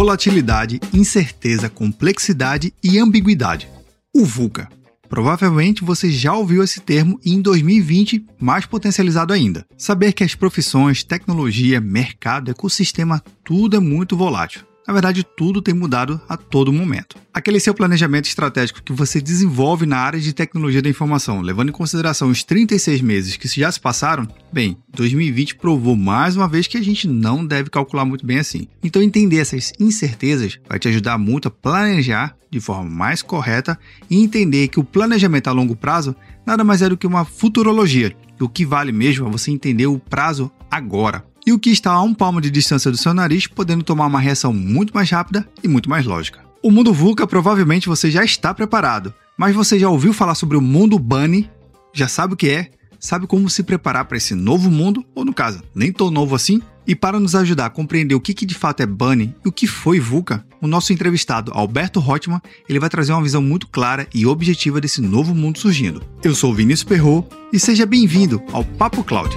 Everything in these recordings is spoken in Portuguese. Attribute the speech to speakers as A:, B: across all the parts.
A: volatilidade, incerteza, complexidade e ambiguidade. O VUCA. Provavelmente você já ouviu esse termo e em 2020 mais potencializado ainda. Saber que as profissões, tecnologia, mercado, ecossistema, tudo é muito volátil. Na verdade, tudo tem mudado a todo momento. Aquele seu planejamento estratégico que você desenvolve na área de tecnologia da informação, levando em consideração os 36 meses que já se passaram, bem, 2020 provou mais uma vez que a gente não deve calcular muito bem assim. Então, entender essas incertezas vai te ajudar muito a planejar de forma mais correta e entender que o planejamento a longo prazo nada mais é do que uma futurologia. O que vale mesmo é você entender o prazo agora e o que está a um palmo de distância do seu nariz, podendo tomar uma reação muito mais rápida e muito mais lógica. O mundo VUCA provavelmente você já está preparado, mas você já ouviu falar sobre o mundo Bunny? Já sabe o que é? Sabe como se preparar para esse novo mundo? Ou no caso, nem tão novo assim? E para nos ajudar a compreender o que, que de fato é Bunny e o que foi VUCA, o nosso entrevistado Alberto Rotman ele vai trazer uma visão muito clara e objetiva desse novo mundo surgindo. Eu sou Vinícius Perro e seja bem-vindo ao Papo Cloud.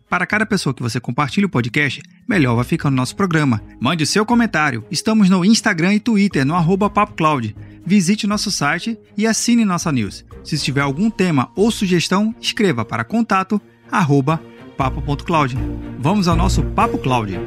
A: Para cada pessoa que você compartilha o podcast, melhor vai ficando nosso programa. Mande seu comentário. Estamos no Instagram e Twitter, no arroba PapoCloud. Visite nosso site e assine nossa news. Se tiver algum tema ou sugestão, escreva para contato papo.cloud. Vamos ao nosso Papo Cloud.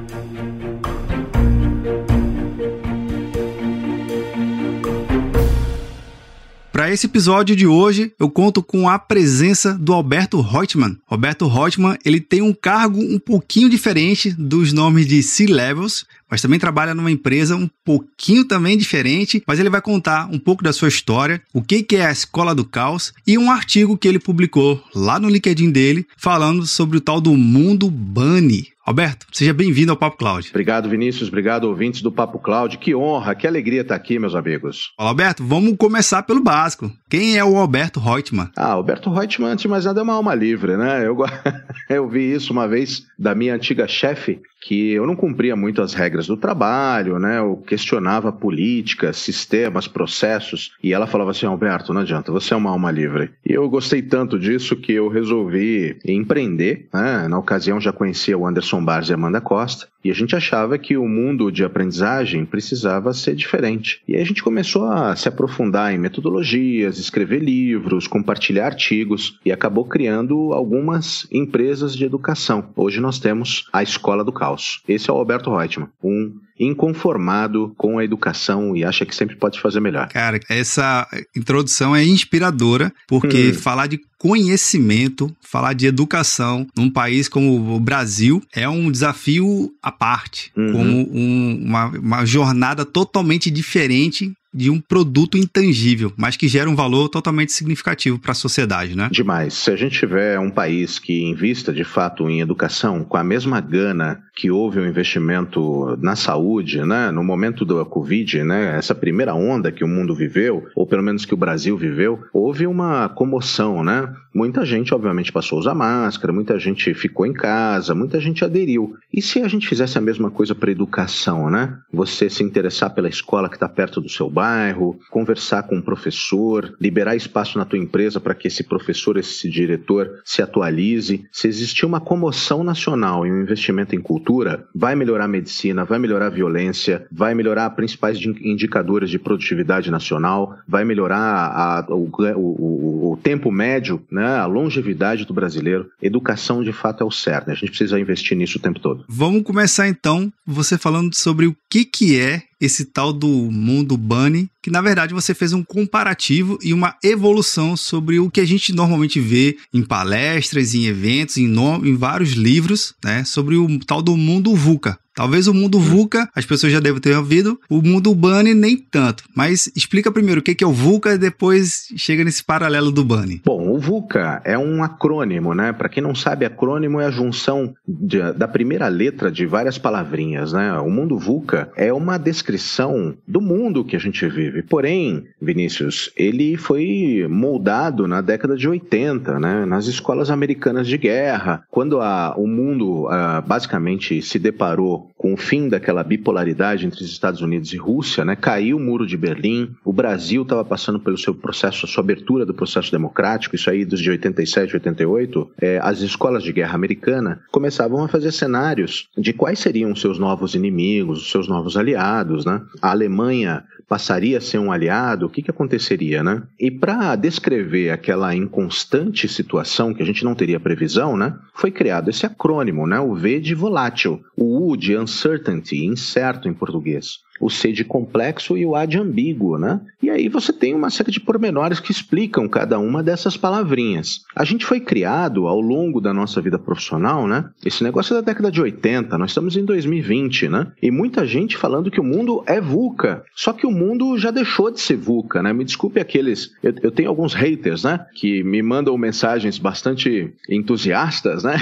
A: Para esse episódio de hoje, eu conto com a presença do Alberto Reutemann. Roberto Reutemann, ele tem um cargo um pouquinho diferente dos nomes de C-Levels, mas também trabalha numa empresa um pouquinho também diferente, mas ele vai contar um pouco da sua história, o que é a Escola do Caos e um artigo que ele publicou lá no LinkedIn dele falando sobre o tal do mundo Bunny. Alberto, seja bem-vindo ao Papo Cloud.
B: Obrigado, Vinícius. Obrigado, ouvintes do Papo Cloud. Que honra, que alegria estar aqui, meus amigos.
A: Olá, Alberto, vamos começar pelo básico. Quem é o Alberto Reutemann?
B: Ah, Alberto Reutemann, antes de mais nada, é uma alma livre, né? Eu, eu vi isso uma vez da minha antiga chefe, que eu não cumpria muito as regras do trabalho, né? Eu questionava políticas, sistemas, processos, e ela falava assim: Alberto, não adianta, você é uma alma livre. E eu gostei tanto disso que eu resolvi empreender. Né? Na ocasião já conhecia o Anderson Barnes e Amanda Costa, e a gente achava que o mundo de aprendizagem precisava ser diferente. E aí a gente começou a se aprofundar em metodologias, escrever livros, compartilhar artigos e acabou criando algumas empresas de educação. Hoje nós temos a Escola do Caos. Esse é o Alberto Reutemann, um inconformado com a educação e acha que sempre pode fazer melhor.
A: Cara, essa introdução é inspiradora, porque hum. falar de conhecimento, falar de educação num país como o Brasil é um desafio à parte, uhum. como um, uma, uma jornada totalmente diferente de um produto intangível, mas que gera um valor totalmente significativo para a sociedade, né?
B: Demais. Se a gente tiver um país que invista de fato em educação com a mesma gana que houve o um investimento na saúde, né, no momento da Covid, né, essa primeira onda que o mundo viveu, ou pelo menos que o Brasil viveu, houve uma comoção, né? Muita gente, obviamente, passou a usar máscara, muita gente ficou em casa, muita gente aderiu. E se a gente fizesse a mesma coisa para educação, né? Você se interessar pela escola que está perto do seu bairro, conversar com um professor, liberar espaço na tua empresa para que esse professor, esse diretor se atualize. Se existir uma comoção nacional e um investimento em cultura, vai melhorar a medicina, vai melhorar a violência, vai melhorar principais indicadores de produtividade nacional, vai melhorar a, o, o, o tempo médio, né? Né, a longevidade do brasileiro. Educação, de fato, é o certo. A gente precisa investir nisso o tempo todo.
A: Vamos começar, então, você falando sobre o que, que é esse tal do mundo Bunny, que na verdade você fez um comparativo e uma evolução sobre o que a gente normalmente vê em palestras, em eventos, em, em vários livros, né, sobre o tal do mundo VUCA. Talvez o mundo VUCA, as pessoas já devem ter ouvido, o mundo Bunny nem tanto. Mas explica primeiro o que é o VUCA e depois chega nesse paralelo do Bunny.
B: Bom, o VUCA é um acrônimo, né? Para quem não sabe, acrônimo é a junção de, da primeira letra de várias palavrinhas, né? O mundo VUCA é uma descrição do mundo que a gente vive. Porém, Vinícius, ele foi moldado na década de 80, né? Nas escolas americanas de guerra, quando a, o mundo a, basicamente se deparou com o fim daquela bipolaridade entre os Estados Unidos e Rússia, né? Caiu o muro de Berlim, o Brasil estava passando pelo seu processo, a sua abertura do processo democrático, isso aí desde 87, 88, é, as escolas de guerra americana começavam a fazer cenários de quais seriam os seus novos inimigos, os seus novos aliados, né? A Alemanha passaria a ser um aliado, o que, que aconteceria, né? E para descrever aquela inconstante situação que a gente não teria previsão, né? Foi criado esse acrônimo, né? O V de volátil, o U de uncertainty, incerto em português o C de complexo e o A de ambíguo, né? E aí você tem uma série de pormenores que explicam cada uma dessas palavrinhas. A gente foi criado ao longo da nossa vida profissional, né? Esse negócio é da década de 80, nós estamos em 2020, né? E muita gente falando que o mundo é VUCA. Só que o mundo já deixou de ser VUCA, né? Me desculpe aqueles. Eu, eu tenho alguns haters, né? Que me mandam mensagens bastante entusiastas, né?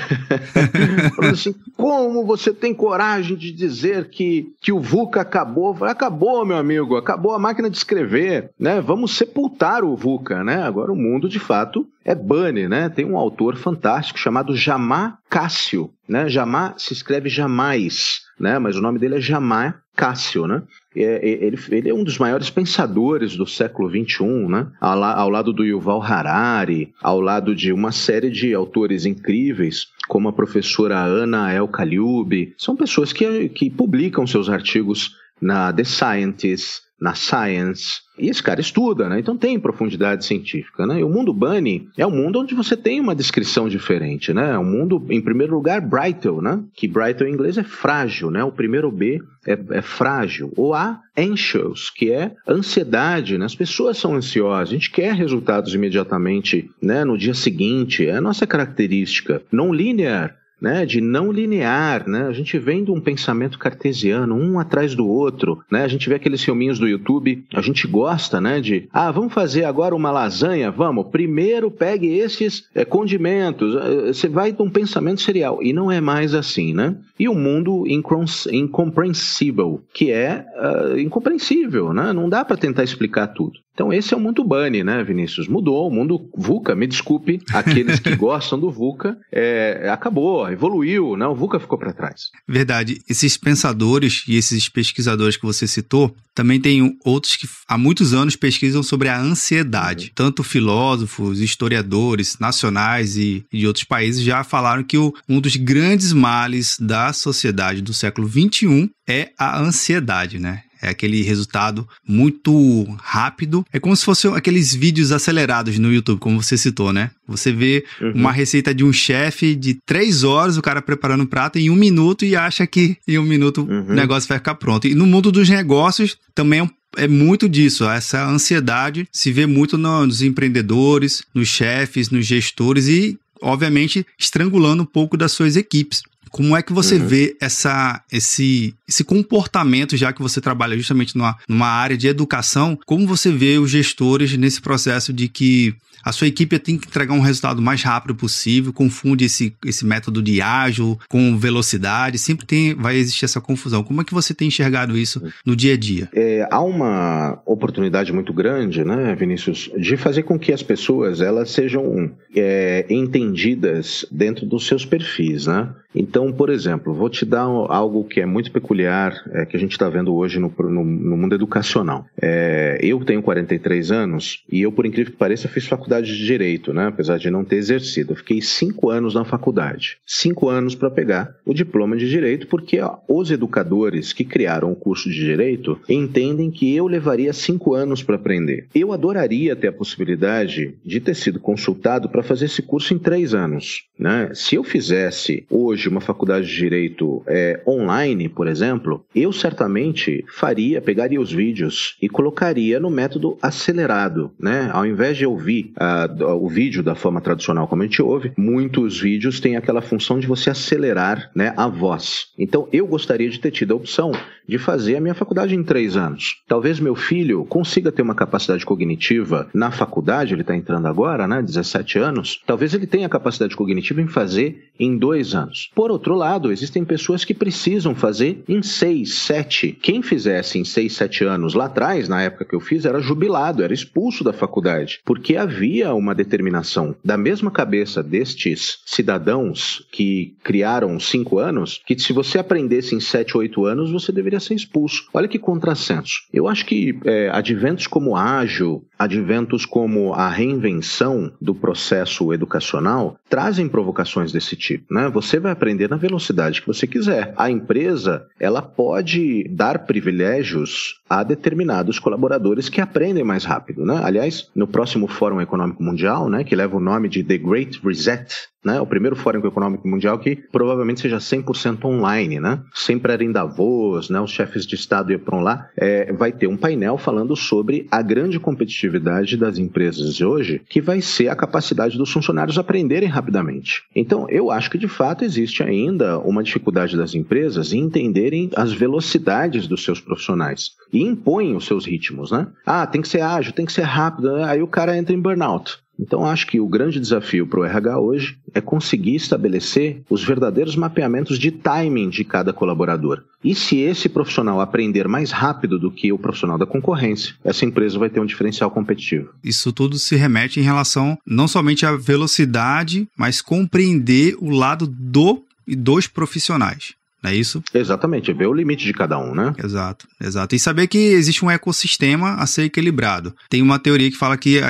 B: Falando assim: como você tem coragem de dizer que, que o VUCA acabou? Acabou. acabou, meu amigo, acabou a máquina de escrever, né? Vamos sepultar o VUCA, né? Agora o mundo, de fato, é Bunny, né? Tem um autor fantástico chamado Jamá Cássio, né? Jamá se escreve jamais, né? Mas o nome dele é Jamá Cássio, né? É, ele, ele, é um dos maiores pensadores do século XXI, né? Ao, ao, lado do Yuval Harari, ao lado de uma série de autores incríveis, como a professora Ana El Kaliub. São pessoas que, que publicam seus artigos na The Scientist, na Science. E esse cara estuda, né? Então tem profundidade científica, né? E o mundo Bunny é um mundo onde você tem uma descrição diferente, né? É um mundo, em primeiro lugar, Brightel, né? Que Brightel em inglês é frágil, né? O primeiro B é, é frágil. Ou A, anxious, que é ansiedade, né? As pessoas são ansiosas, a gente quer resultados imediatamente, né? No dia seguinte, é a nossa característica. Non linear, né, de não linear, né? A gente vem de um pensamento cartesiano, um atrás do outro, né? A gente vê aqueles filminhos do YouTube, a gente gosta, né, de, ah, vamos fazer agora uma lasanha, vamos, primeiro pegue esses é, condimentos, eh, você vai de um pensamento serial, e não é mais assim, né? E o mundo incompreensível, que é uh, incompreensível, né? Não dá para tentar explicar tudo. Então esse é o mundo Bunny, né, Vinícius? Mudou, o mundo VUCA, me desculpe, aqueles que gostam do VUCA, é, acabou, evoluiu, né? O VUCA ficou para trás.
A: Verdade. Esses pensadores e esses pesquisadores que você citou, também tem outros que há muitos anos pesquisam sobre a ansiedade. Uhum. Tanto filósofos, historiadores nacionais e, de outros países já falaram que o, um dos grandes males da sociedade do século XXI é a ansiedade, né? É aquele resultado muito rápido. É como se fossem aqueles vídeos acelerados no YouTube, como você citou, né? Você vê uhum. uma receita de um chefe de três horas, o cara preparando um prato em um minuto e acha que em um minuto uhum. o negócio vai ficar pronto. E no mundo dos negócios também é um é muito disso. Essa ansiedade se vê muito nos empreendedores, nos chefes, nos gestores e, obviamente, estrangulando um pouco das suas equipes. Como é que você uhum. vê essa, esse, esse comportamento, já que você trabalha justamente numa, numa área de educação, como você vê os gestores nesse processo de que a sua equipe tem que entregar um resultado o mais rápido possível, confunde esse, esse método de ágil com velocidade, sempre tem, vai existir essa confusão. Como é que você tem enxergado isso no dia a dia?
B: É, há uma oportunidade muito grande, né, Vinícius, de fazer com que as pessoas elas sejam é, entendidas dentro dos seus perfis, né? Então, por exemplo, vou te dar algo que é muito peculiar, é, que a gente está vendo hoje no, no, no mundo educacional. É, eu tenho 43 anos e eu, por incrível que pareça, fiz faculdade de Direito, né? apesar de não ter exercido. Eu fiquei cinco anos na faculdade. Cinco anos para pegar o diploma de Direito, porque ó, os educadores que criaram o curso de Direito entendem que eu levaria cinco anos para aprender. Eu adoraria ter a possibilidade de ter sido consultado para fazer esse curso em três anos. Né? Se eu fizesse hoje uma faculdade faculdade de Direito é, online, por exemplo, eu certamente faria, pegaria os vídeos e colocaria no método acelerado, né? Ao invés de ouvir uh, o vídeo da forma tradicional como a gente ouve, muitos vídeos têm aquela função de você acelerar né, a voz. Então, eu gostaria de ter tido a opção de fazer a minha faculdade em três anos. Talvez meu filho consiga ter uma capacidade cognitiva na faculdade, ele está entrando agora, né, 17 anos, talvez ele tenha capacidade cognitiva em fazer em dois anos. Por outro lado, existem pessoas que precisam fazer em seis, sete. Quem fizesse em seis, sete anos lá atrás, na época que eu fiz, era jubilado, era expulso da faculdade, porque havia uma determinação da mesma cabeça destes cidadãos que criaram cinco anos, que se você aprendesse em sete, oito anos, você deveria ser expulso. Olha que contrassenso. Eu acho que é, adventos como ágil, adventos como a reinvenção do processo educacional trazem provocações desse tipo. Né? Você vai aprender na velocidade que você quiser. A empresa ela pode dar privilégios a determinados colaboradores que aprendem mais rápido. Né? Aliás, no próximo Fórum Econômico Mundial, né, que leva o nome de The Great Reset, né? O primeiro Fórum Econômico Mundial que provavelmente seja 100% online, né? Sempre era em Davos, né? Os chefes de Estado iam para lá. É, vai ter um painel falando sobre a grande competitividade das empresas de hoje, que vai ser a capacidade dos funcionários aprenderem rapidamente. Então, eu acho que de fato existe ainda uma dificuldade das empresas em entenderem as velocidades dos seus profissionais e impõem os seus ritmos, né? Ah, tem que ser ágil, tem que ser rápido, né? aí o cara entra em burnout. Então, acho que o grande desafio para o RH hoje é conseguir estabelecer os verdadeiros mapeamentos de timing de cada colaborador. E se esse profissional aprender mais rápido do que o profissional da concorrência, essa empresa vai ter um diferencial competitivo.
A: Isso tudo se remete em relação não somente à velocidade, mas compreender o lado do e dos profissionais. Não é isso?
B: Exatamente, ver o limite de cada um, né?
A: Exato, exato. E saber que existe um ecossistema a ser equilibrado. Tem uma teoria que fala que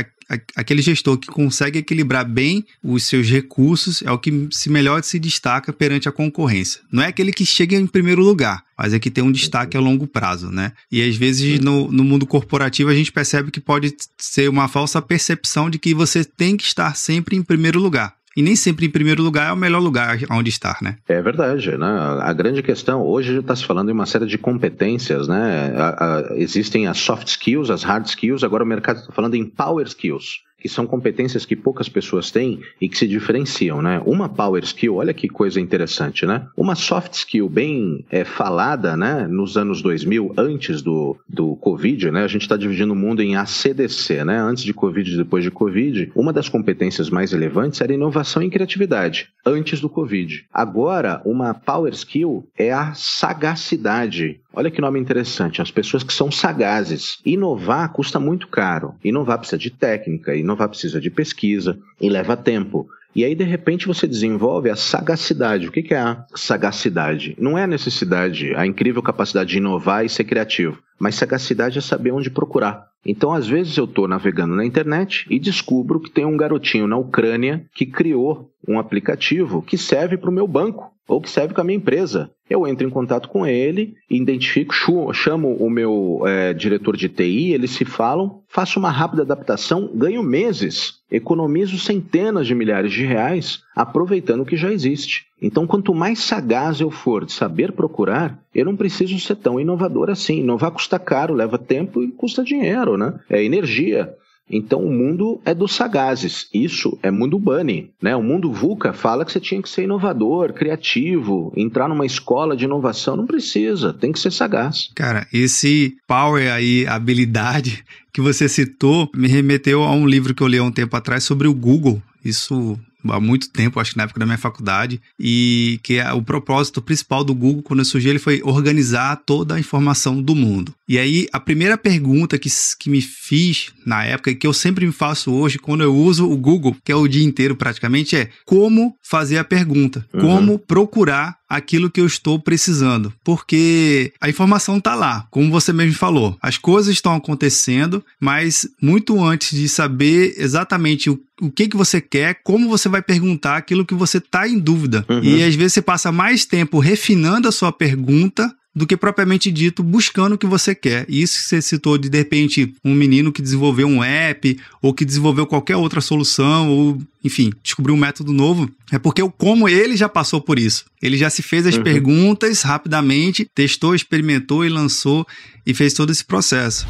A: aquele gestor que consegue equilibrar bem os seus recursos é o que se melhor se destaca perante a concorrência. Não é aquele que chega em primeiro lugar, mas é que tem um destaque a longo prazo, né? E às vezes no, no mundo corporativo a gente percebe que pode ser uma falsa percepção de que você tem que estar sempre em primeiro lugar. E nem sempre em primeiro lugar é o melhor lugar onde estar, né?
B: É verdade, né? A grande questão, hoje está se falando em uma série de competências, né? A, a, existem as soft skills, as hard skills, agora o mercado está falando em power skills que são competências que poucas pessoas têm e que se diferenciam, né? Uma power skill, olha que coisa interessante, né? Uma soft skill bem é, falada, né? Nos anos 2000, antes do, do Covid, né? A gente está dividindo o mundo em ACDC, né? Antes de Covid e depois de Covid. Uma das competências mais relevantes era inovação e criatividade, antes do Covid. Agora, uma power skill é a sagacidade. Olha que nome interessante, as pessoas que são sagazes. Inovar custa muito caro. Inovar precisa de técnica, inovar precisa de pesquisa e leva tempo. E aí, de repente, você desenvolve a sagacidade. O que é a sagacidade? Não é a necessidade, a incrível capacidade de inovar e ser criativo, mas sagacidade é saber onde procurar. Então, às vezes, eu estou navegando na internet e descubro que tem um garotinho na Ucrânia que criou um aplicativo que serve para o meu banco ou que serve com a minha empresa. Eu entro em contato com ele, identifico, chamo o meu é, diretor de TI, eles se falam, faço uma rápida adaptação, ganho meses, economizo centenas de milhares de reais aproveitando o que já existe. Então, quanto mais sagaz eu for de saber procurar, eu não preciso ser tão inovador assim. Inovar custa caro, leva tempo e custa dinheiro, né? É energia. Então o mundo é dos sagazes. Isso é mundo bunny, né? O mundo VUCA fala que você tinha que ser inovador, criativo, entrar numa escola de inovação. Não precisa, tem que ser sagaz.
A: Cara, esse power aí, habilidade que você citou, me remeteu a um livro que eu li há um tempo atrás sobre o Google. Isso há muito tempo, acho que na época da minha faculdade, e que é o propósito principal do Google, quando surgiu, ele foi organizar toda a informação do mundo. E aí, a primeira pergunta que, que me fiz na época, e que eu sempre me faço hoje, quando eu uso o Google, que é o dia inteiro praticamente, é como fazer a pergunta, uhum. como procurar aquilo que eu estou precisando, porque a informação está lá, como você mesmo falou. As coisas estão acontecendo, mas muito antes de saber exatamente o, o que, que você quer, como você vai perguntar aquilo que você está em dúvida. Uhum. E às vezes você passa mais tempo refinando a sua pergunta do que propriamente dito buscando o que você quer. E isso que você citou de de repente um menino que desenvolveu um app ou que desenvolveu qualquer outra solução ou enfim, descobriu um método novo, é porque o como ele já passou por isso. Ele já se fez as uhum. perguntas rapidamente, testou, experimentou e lançou e fez todo esse processo.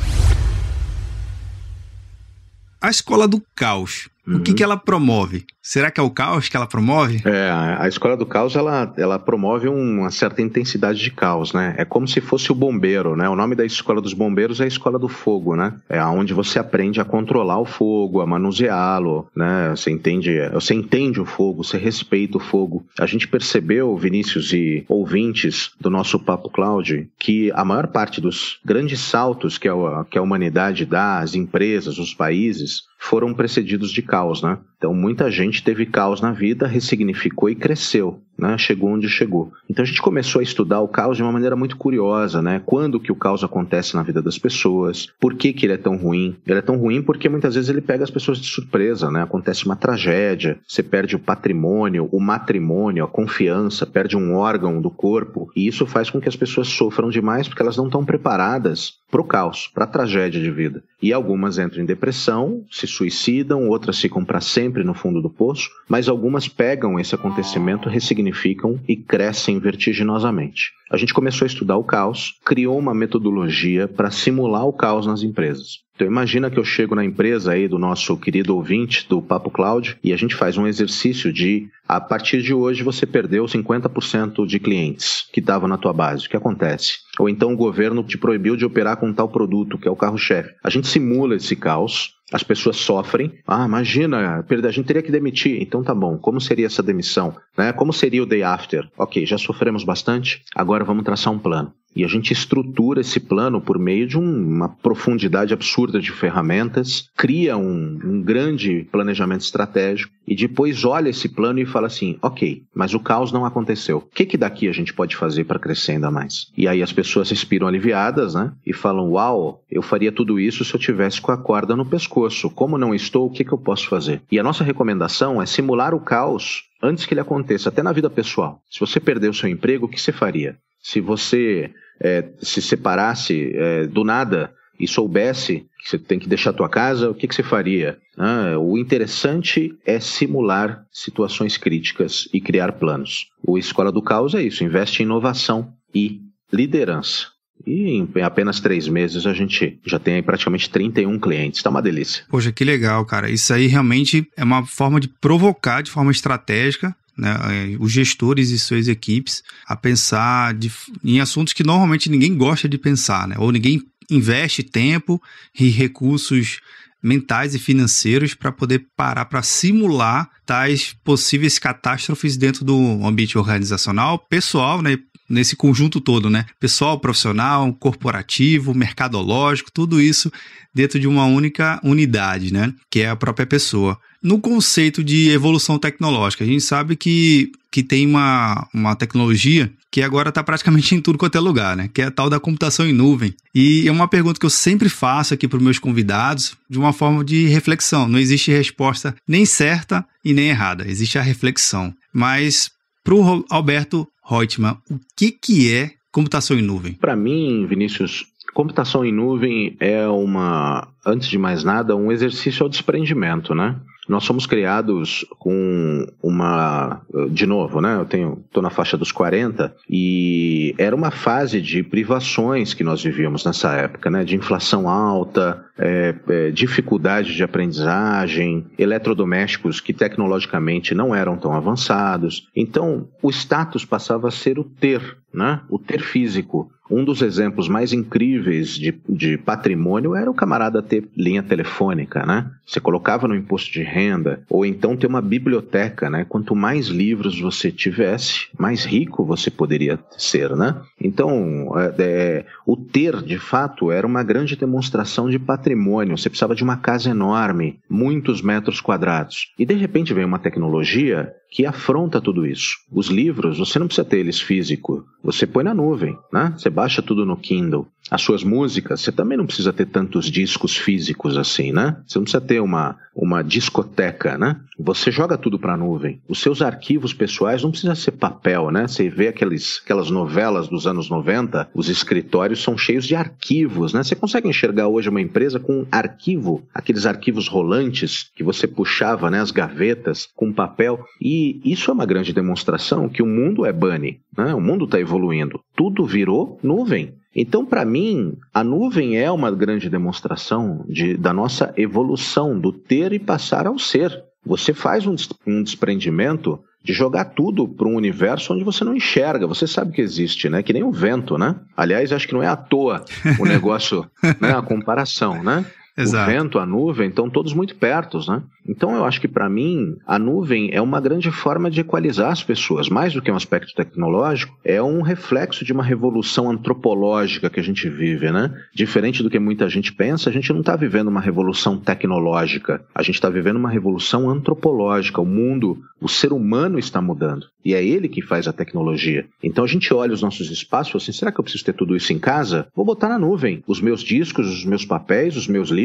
A: A escola do caos. Uhum. O que, uhum. que ela promove? Será que é o caos que ela promove?
B: É, a escola do caos ela, ela promove uma certa intensidade de caos, né? É como se fosse o bombeiro, né? O nome da escola dos bombeiros é a escola do fogo, né? É onde você aprende a controlar o fogo, a manuseá-lo, né? Você entende, você entende o fogo, você respeita o fogo. A gente percebeu, Vinícius e ouvintes do nosso Papo Cloud, que a maior parte dos grandes saltos que a, que a humanidade dá, as empresas, os países, foram precedidos de caos, né? Então muita gente teve caos na vida, ressignificou e cresceu né, chegou onde chegou. Então a gente começou a estudar o caos de uma maneira muito curiosa, né? Quando que o caos acontece na vida das pessoas? Por que, que ele é tão ruim? Ele é tão ruim porque muitas vezes ele pega as pessoas de surpresa, né? Acontece uma tragédia, você perde o patrimônio, o matrimônio, a confiança, perde um órgão do corpo, e isso faz com que as pessoas sofram demais porque elas não estão preparadas para o caos, para a tragédia de vida. E algumas entram em depressão, se suicidam, outras ficam para sempre no fundo do poço, mas algumas pegam esse acontecimento, ressignificam significam e crescem vertiginosamente. A gente começou a estudar o caos, criou uma metodologia para simular o caos nas empresas. Então imagina que eu chego na empresa aí do nosso querido ouvinte do Papo Cloud e a gente faz um exercício de a partir de hoje você perdeu 50% de clientes que estavam na tua base. O que acontece? Ou então o governo te proibiu de operar com tal produto, que é o carro-chefe. A gente simula esse caos, as pessoas sofrem. Ah, imagina, a gente teria que demitir. Então tá bom, como seria essa demissão? Né? Como seria o day after? Ok, já sofremos bastante, agora vamos traçar um plano. E a gente estrutura esse plano por meio de uma profundidade absurda de ferramentas, cria um, um, grande planejamento estratégico e depois olha esse plano e fala assim: ok, mas o caos não aconteceu. O que, que daqui a gente pode fazer para crescer ainda mais? E aí as pessoas respiram aliviadas, né? E falam: uau, eu faria tudo isso se eu tivesse com a corda no pescoço. Como não estou, o que, que eu posso fazer? E a nossa recomendação é simular o caos antes que ele aconteça, até na vida pessoal. Se você perder o seu emprego, o que você faria? Se você é, se separasse é, do nada e soubesse que você tem que deixar a tua casa, o que, que você faria? Ah, o interessante é simular situações críticas e criar planos. O Escola do Caos é isso, investe em inovação e liderança. E em apenas três meses a gente já tem praticamente 31 clientes. Tá uma delícia.
A: Poxa, que legal, cara. Isso aí realmente é uma forma de provocar de forma estratégica né, é, os gestores e suas equipes a pensar de, em assuntos que normalmente ninguém gosta de pensar, né, ou ninguém investe tempo e recursos mentais e financeiros para poder parar para simular tais possíveis catástrofes dentro do ambiente organizacional, pessoal, né, nesse conjunto todo, né? Pessoal, profissional, corporativo, mercadológico, tudo isso dentro de uma única unidade, né? Que é a própria pessoa. No conceito de evolução tecnológica, a gente sabe que, que tem uma, uma tecnologia que agora está praticamente em tudo quanto é lugar, né? Que é a tal da computação em nuvem. E é uma pergunta que eu sempre faço aqui para os meus convidados, de uma forma de reflexão. Não existe resposta nem certa e nem errada, existe a reflexão. Mas para o Alberto Reutemann, o que, que é computação em nuvem?
B: Para mim, Vinícius, computação em nuvem é uma, antes de mais nada, um exercício ao desprendimento, né? Nós somos criados com uma. De novo, né? Eu tenho, tô na faixa dos 40 e era uma fase de privações que nós vivíamos nessa época, né? De inflação alta, é, é, dificuldade de aprendizagem, eletrodomésticos que tecnologicamente não eram tão avançados. Então, o status passava a ser o ter, né? O ter físico. Um dos exemplos mais incríveis de, de patrimônio era o camarada ter linha telefônica, né? Você colocava no imposto de renda, ou então ter uma biblioteca, né? Quanto mais livros você tivesse, mais rico você poderia ser, né? Então, é, é, o ter, de fato, era uma grande demonstração de patrimônio. Você precisava de uma casa enorme, muitos metros quadrados. E de repente vem uma tecnologia que afronta tudo isso. Os livros, você não precisa ter eles físico, você põe na nuvem, né? Você baixa tudo no Kindle. As suas músicas, você também não precisa ter tantos discos físicos assim, né? Você não precisa ter uma, uma discoteca, né? Você joga tudo para a nuvem. Os seus arquivos pessoais não precisa ser papel, né? Você vê aqueles, aquelas novelas dos anos 90, os escritórios são cheios de arquivos, né? Você consegue enxergar hoje uma empresa com arquivo, aqueles arquivos rolantes que você puxava, né, as gavetas com papel. E isso é uma grande demonstração que o mundo é bunny, né? O mundo está evoluindo. Tudo virou nuvem. Então, para mim, a nuvem é uma grande demonstração de, da nossa evolução, do ter e passar ao ser. Você faz um, um desprendimento de jogar tudo para um universo onde você não enxerga, você sabe que existe, né? Que nem o vento, né? Aliás, acho que não é à toa o negócio, né? A comparação, né? Exato. O vento, a nuvem, estão todos muito perto, né? Então eu acho que para mim a nuvem é uma grande forma de equalizar as pessoas, mais do que um aspecto tecnológico, é um reflexo de uma revolução antropológica que a gente vive, né? Diferente do que muita gente pensa, a gente não está vivendo uma revolução tecnológica, a gente está vivendo uma revolução antropológica. O mundo, o ser humano está mudando e é ele que faz a tecnologia. Então a gente olha os nossos espaços, assim, será que eu preciso ter tudo isso em casa? Vou botar na nuvem os meus discos, os meus papéis, os meus livros,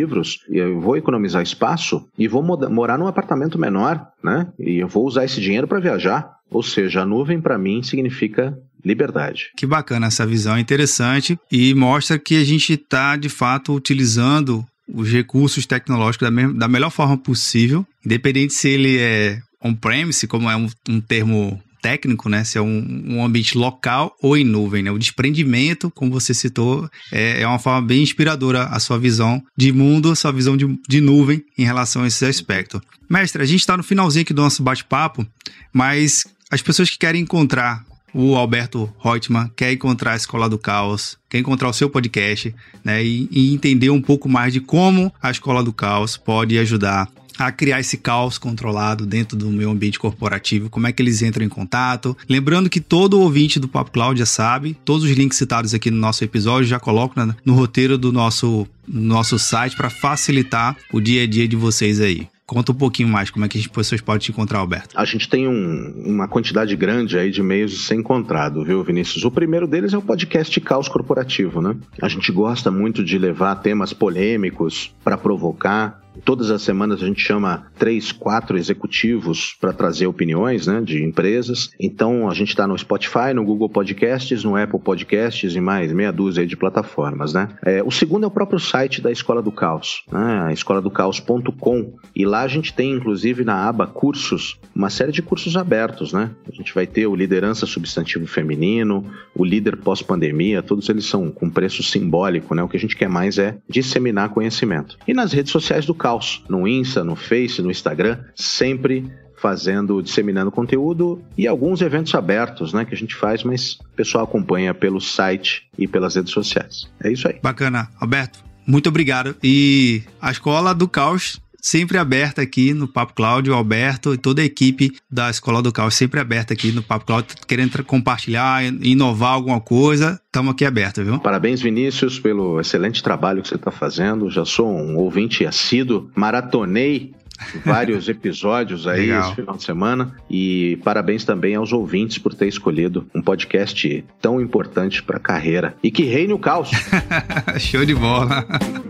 B: eu vou economizar espaço e vou morar num apartamento menor, né? E eu vou usar esse dinheiro para viajar. Ou seja, a nuvem para mim significa liberdade.
A: Que bacana essa visão, é interessante e mostra que a gente está de fato utilizando os recursos tecnológicos da, da melhor forma possível, independente se ele é on-premise, como é um, um termo técnico, né? Se é um, um, ambiente local ou em nuvem, né? O desprendimento, como você citou, é, é, uma forma bem inspiradora a sua visão de mundo, a sua visão de, de nuvem em relação a esse aspecto. Mestre, a gente está no finalzinho aqui do nosso bate-papo, mas as pessoas que querem encontrar o Alberto Reutemann quer encontrar a Escola do Caos, quer encontrar o seu podcast, né? E, e entender um pouco mais de como a Escola do Caos pode ajudar a criar esse caos controlado dentro do meu ambiente corporativo, como é que eles entram em contato. Lembrando que todo ouvinte do Papo Cloud já sabe, todos os links citados aqui no nosso episódio já coloco no roteiro do nosso, nosso site para facilitar o dia a dia de vocês aí. Conta um pouquinho mais como é que as pessoas podem te encontrar, Alberto.
B: A gente tem um, uma quantidade grande aí de meios de ser encontrado, viu, Vinícius? O primeiro deles é o podcast Caos Corporativo, né? A gente gosta muito de levar temas polêmicos para provocar Todas as semanas a gente chama três, quatro executivos para trazer opiniões né, de empresas. Então a gente está no Spotify, no Google Podcasts, no Apple Podcasts e mais meia dúzia de plataformas. Né? É, o segundo é o próprio site da Escola do Caos, né, escoladocaos.com. E lá a gente tem, inclusive, na aba cursos, uma série de cursos abertos. Né? A gente vai ter o Liderança Substantivo Feminino, o Líder Pós-Pandemia, todos eles são com preço simbólico. Né? O que a gente quer mais é disseminar conhecimento. E nas redes sociais do caos, no Insta, no Face, no Instagram, sempre fazendo, disseminando conteúdo e alguns eventos abertos, né, que a gente faz, mas o pessoal acompanha pelo site e pelas redes sociais. É isso aí.
A: Bacana. Alberto, muito obrigado. E a Escola do Caos sempre aberta aqui no Papo Cláudio, Alberto e toda a equipe da Escola do Caos sempre aberta aqui no Papo Cláudio, querendo compartilhar, inovar alguma coisa, estamos aqui aberto, viu?
B: Parabéns, Vinícius, pelo excelente trabalho que você está fazendo. Já sou um ouvinte assíduo, maratonei vários episódios aí Legal. esse final de semana e parabéns também aos ouvintes por ter escolhido um podcast tão importante para a carreira e que reine o caos.
A: Show de bola.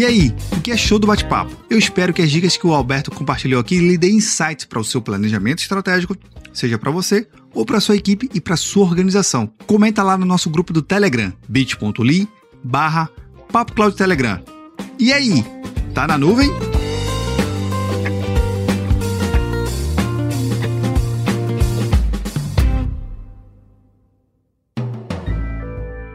A: E aí, o que achou do bate-papo? Eu espero que as dicas que o Alberto compartilhou aqui lhe dêem insights para o seu planejamento estratégico, seja para você ou para sua equipe e para sua organização. Comenta lá no nosso grupo do Telegram, bit.ly barra Telegram. E aí, tá na nuvem?